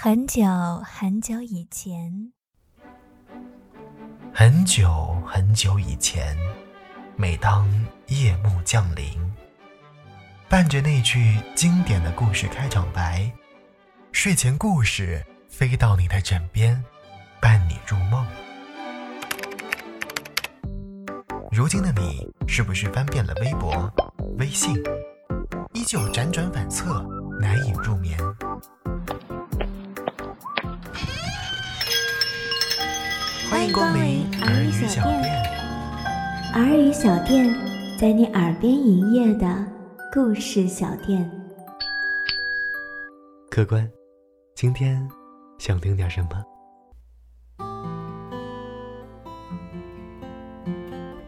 很久很久以前，很久很久以前，每当夜幕降临，伴着那句经典的故事开场白，睡前故事飞到你的枕边，伴你入梦。如今的你，是不是翻遍了微博、微信，依旧辗转反侧，难以入眠？欢迎光临儿语小店。儿语小店在你耳边营业的故事小店。客官，今天想听点什么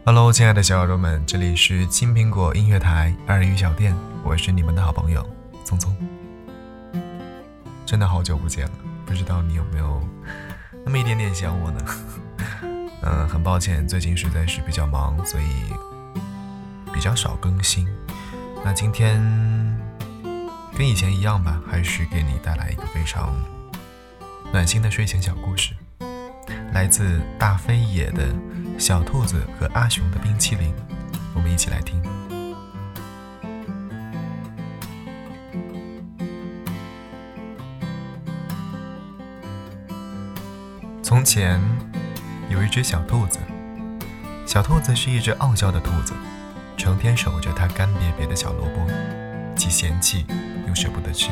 ？Hello，亲爱的小耳朵们，这里是青苹果音乐台耳语小店，我是你们的好朋友聪聪。真的好久不见了，不知道你有没有？那么一点点想我呢，嗯，很抱歉，最近实在是比较忙，所以比较少更新。那今天跟以前一样吧，还是给你带来一个非常暖心的睡前小故事，来自大飞野的《小兔子和阿雄的冰淇淋》，我们一起来听。从前有一只小兔子，小兔子是一只傲娇的兔子，成天守着它干瘪瘪的小萝卜，既嫌弃又舍不得吃。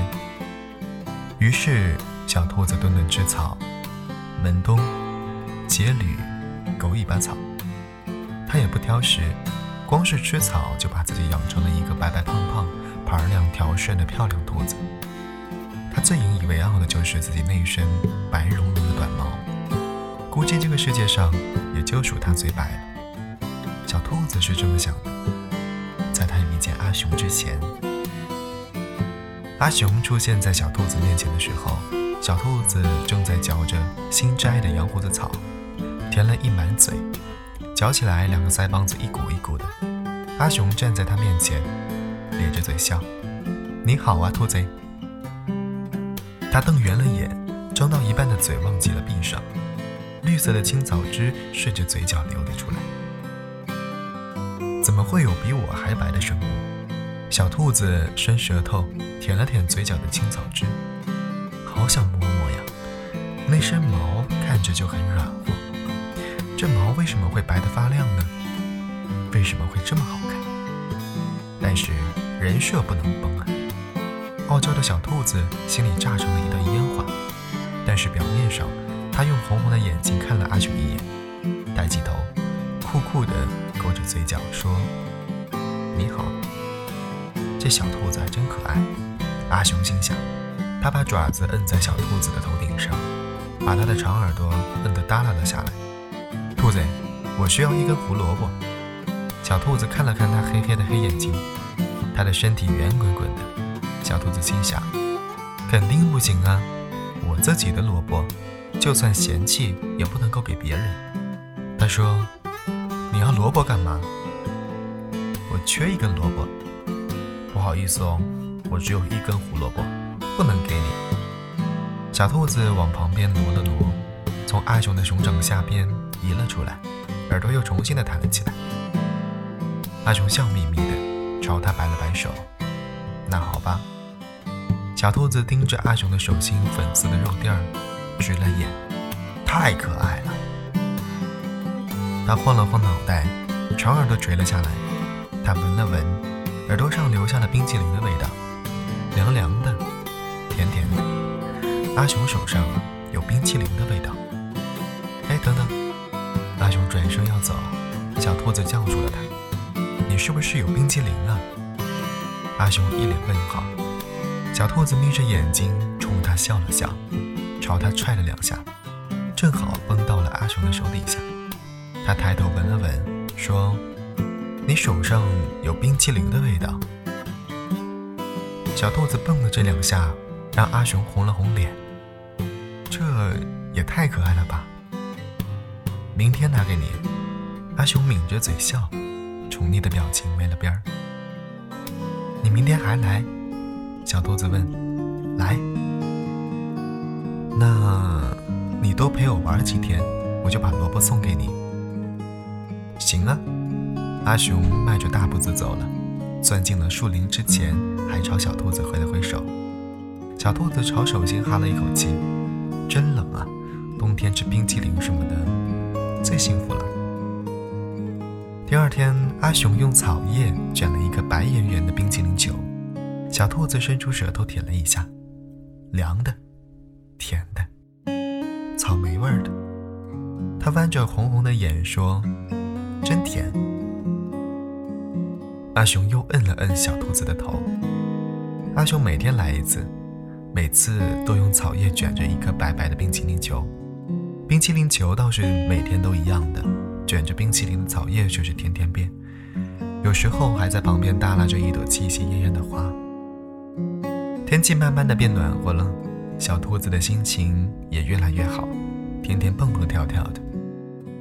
于是小兔子顿顿吃草，门冬、结缕、狗尾巴草，它也不挑食，光是吃草就把自己养成了一个白白胖胖、盘量条顺的漂亮兔子。它最引以为傲的就是自己那一身白世界上也就属它最白了。小兔子是这么想的。在它遇见阿雄之前，阿雄出现在小兔子面前的时候，小兔子正在嚼着新摘的羊胡子草，填了一满嘴，嚼起来两个腮帮子一鼓一鼓的。阿雄站在他面前，咧着嘴笑：“你好啊，兔子。”他瞪圆了眼，张到一半的嘴忘记了闭上。绿色的青草汁顺着嘴角流了出来。怎么会有比我还白的生物？小兔子伸舌头舔了舔嘴角的青草汁，好想摸摸呀。那身毛看着就很软和，这毛为什么会白得发亮呢？为什么会这么好看？但是人设不能崩啊！傲娇的小兔子心里炸成了一段烟花，但是表面上。他用红红的眼睛看了阿雄一眼，抬起头，酷酷地勾着嘴角说：“你好。”这小兔子还真可爱。阿雄心想，他把爪子摁在小兔子的头顶上，把它的长耳朵摁得耷拉了下来。兔子，我需要一根胡萝卜。小兔子看了看他黑黑的黑眼睛，他的身体圆滚滚的。小兔子心想，肯定不行啊，我自己的萝卜。就算嫌弃，也不能够给别人。他说：“你要萝卜干嘛？我缺一根萝卜。不好意思哦，我只有一根胡萝卜，不能给你。”小兔子往旁边挪了挪，从阿雄的熊掌下边移了出来，耳朵又重新的弹了起来。阿雄笑眯眯的朝他摆了摆手：“那好吧。”小兔子盯着阿雄的手心粉色的肉垫儿。直了眼，太可爱了。他晃了晃脑袋，长耳朵垂了下来。他闻了闻耳朵上留下了冰淇淋的味道，凉凉的，甜甜的。阿雄手上有冰淇淋的味道。哎，等等！阿雄转身要走，小兔子叫住了他：“你是不是有冰淇淋啊？”阿雄一脸问号。小兔子眯着眼睛冲他笑了笑。朝他踹了两下，正好崩到了阿雄的手底下。他抬头闻了闻，说：“你手上有冰淇淋的味道。”小兔子蹦了这两下，让阿雄红了红脸。这也太可爱了吧！明天拿给你。阿雄抿着嘴笑，宠溺的表情没了边儿。你明天还来？小兔子问。来。那，你多陪我玩几天，我就把萝卜送给你。行啊。阿雄迈着大步子走了，钻进了树林之前，还朝小兔子挥了挥手。小兔子朝手心哈了一口气，真冷啊！冬天吃冰淇淋什么的，最幸福了。第二天，阿雄用草叶卷了一个白圆圆的冰淇淋球，小兔子伸出舌头舔了一下，凉的，甜的，草莓味儿的。他弯着红红的眼说：“真甜。”阿雄又摁了摁小兔子的头。阿雄每天来一次，每次都用草叶卷着一颗白白的冰淇淋球。冰淇淋球倒是每天都一样的，卷着冰淇淋的草叶却是天天变。有时候还在旁边耷拉着一朵气息艳艳的花。天气慢慢的变暖和了，小兔子的心情也越来越好，天天蹦蹦跳跳的。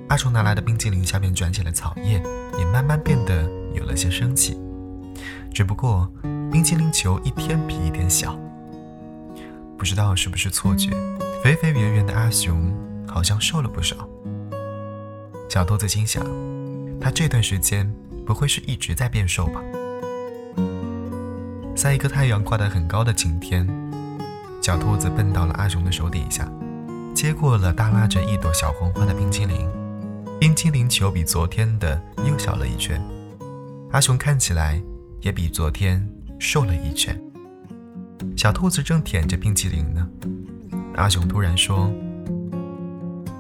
阿雄拿来的冰淇淋下面卷起了草叶，也慢慢变得。有了些生气，只不过冰淇淋球一天比一天小，不知道是不是错觉，肥肥圆圆的阿雄好像瘦了不少。小兔子心想，他这段时间不会是一直在变瘦吧？在一个太阳挂得很高的晴天，小兔子蹦到了阿雄的手底下，接过了耷拉着一朵小红花的冰淇淋，冰淇淋球比昨天的又小了一圈。阿雄看起来也比昨天瘦了一圈。小兔子正舔着冰淇淋呢，阿雄突然说：“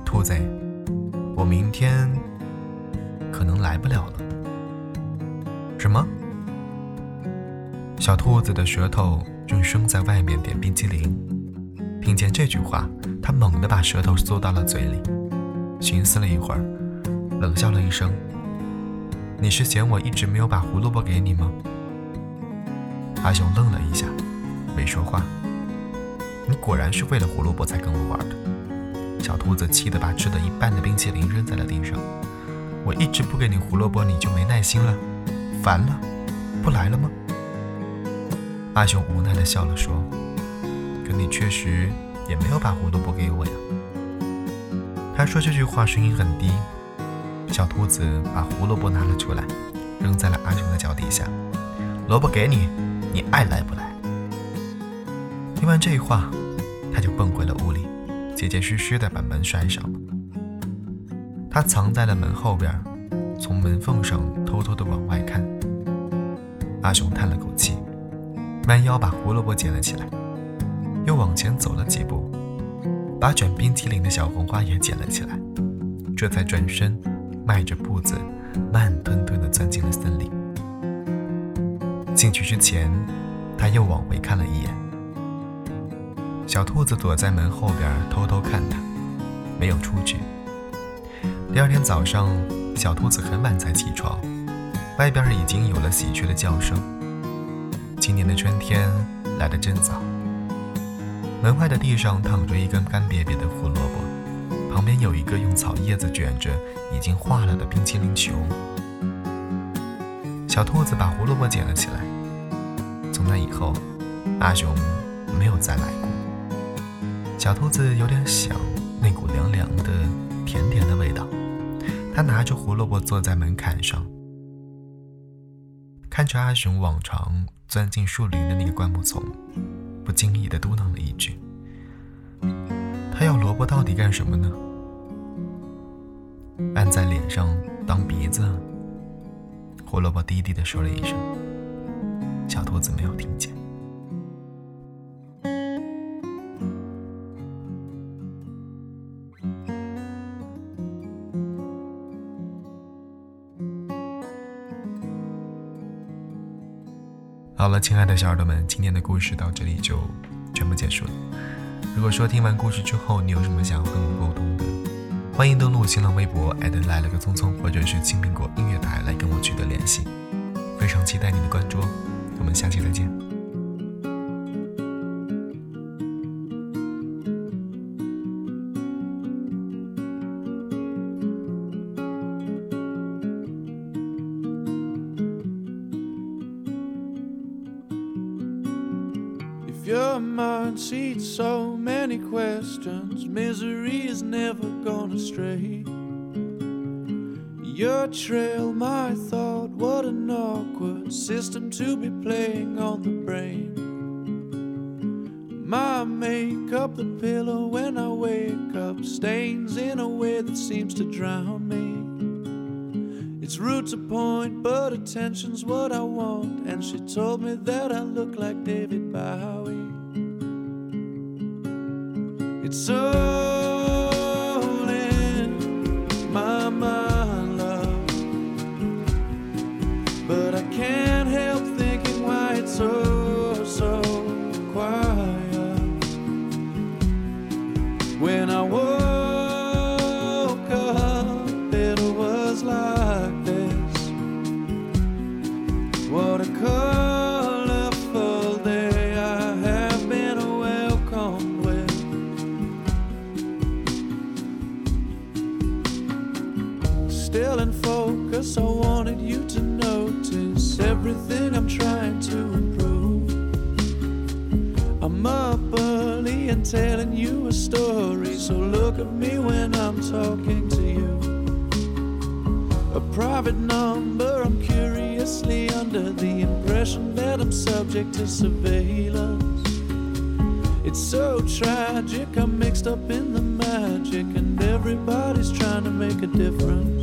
兔子，我明天可能来不了了。”什么？小兔子的舌头正生在外面点冰淇淋，听见这句话，他猛地把舌头缩到了嘴里，寻思了一会儿，冷笑了一声。你是嫌我一直没有把胡萝卜给你吗？阿雄愣了一下，没说话。你果然是为了胡萝卜才跟我玩的。小兔子气得把吃的一半的冰淇淋扔在了地上。我一直不给你胡萝卜，你就没耐心了，烦了，不来了吗？阿雄无奈地笑了说：“可你确实也没有把胡萝卜给我呀。”他说这句话声音很低。小兔子把胡萝卜拿了出来，扔在了阿雄的脚底下。萝卜给你，你爱来不来？听完这话，他就蹦回了屋里，结结实实的把门拴上了。他藏在了门后边，从门缝上偷偷的往外看。阿雄叹了口气，弯腰把胡萝卜捡了起来，又往前走了几步，把卷冰淇淋的小红花也捡了起来，这才转身。迈着步子，慢吞吞地钻进了森林。进去之前，他又往回看了一眼。小兔子躲在门后边偷偷看他，没有出去。第二天早上，小兔子很晚才起床，外边已经有了喜鹊的叫声。今年的春天来得真早。门外的地上躺着一根干瘪瘪的胡萝卜。旁边有一个用草叶子卷着、已经化了的冰淇淋球。小兔子把胡萝卜捡了起来。从那以后，阿雄没有再来过。小兔子有点想那股凉凉的、甜甜的味道。它拿着胡萝卜坐在门槛上，看着阿雄往常钻进树林的那个灌木丛，不经意的嘟囔了一句：“他要萝卜到底干什么呢？”按在脸上当鼻子，胡萝卜低低的说了一声，小兔子没有听见。好了，亲爱的小耳朵们，今天的故事到这里就全部结束了。如果说听完故事之后，你有什么想要跟我沟通的？欢迎登录新浪微博艾特来了个聪聪，或者是青苹果音乐台来跟我取得联系。非常期待你的关注哦，我们下期再见。Your mind seats so many questions, misery is never gonna stray. Your trail, my thought, what an awkward system to be playing on the brain. My makeup, the pillow when I wake up, stains in a way that seems to drown me. It's rude to point, but attention's what I want. And she told me that I look like David Bowie. It's so private number, I'm curiously under the impression that I'm subject to surveillance. It's so tragic, I'm mixed up in the magic, and everybody's trying to make a difference.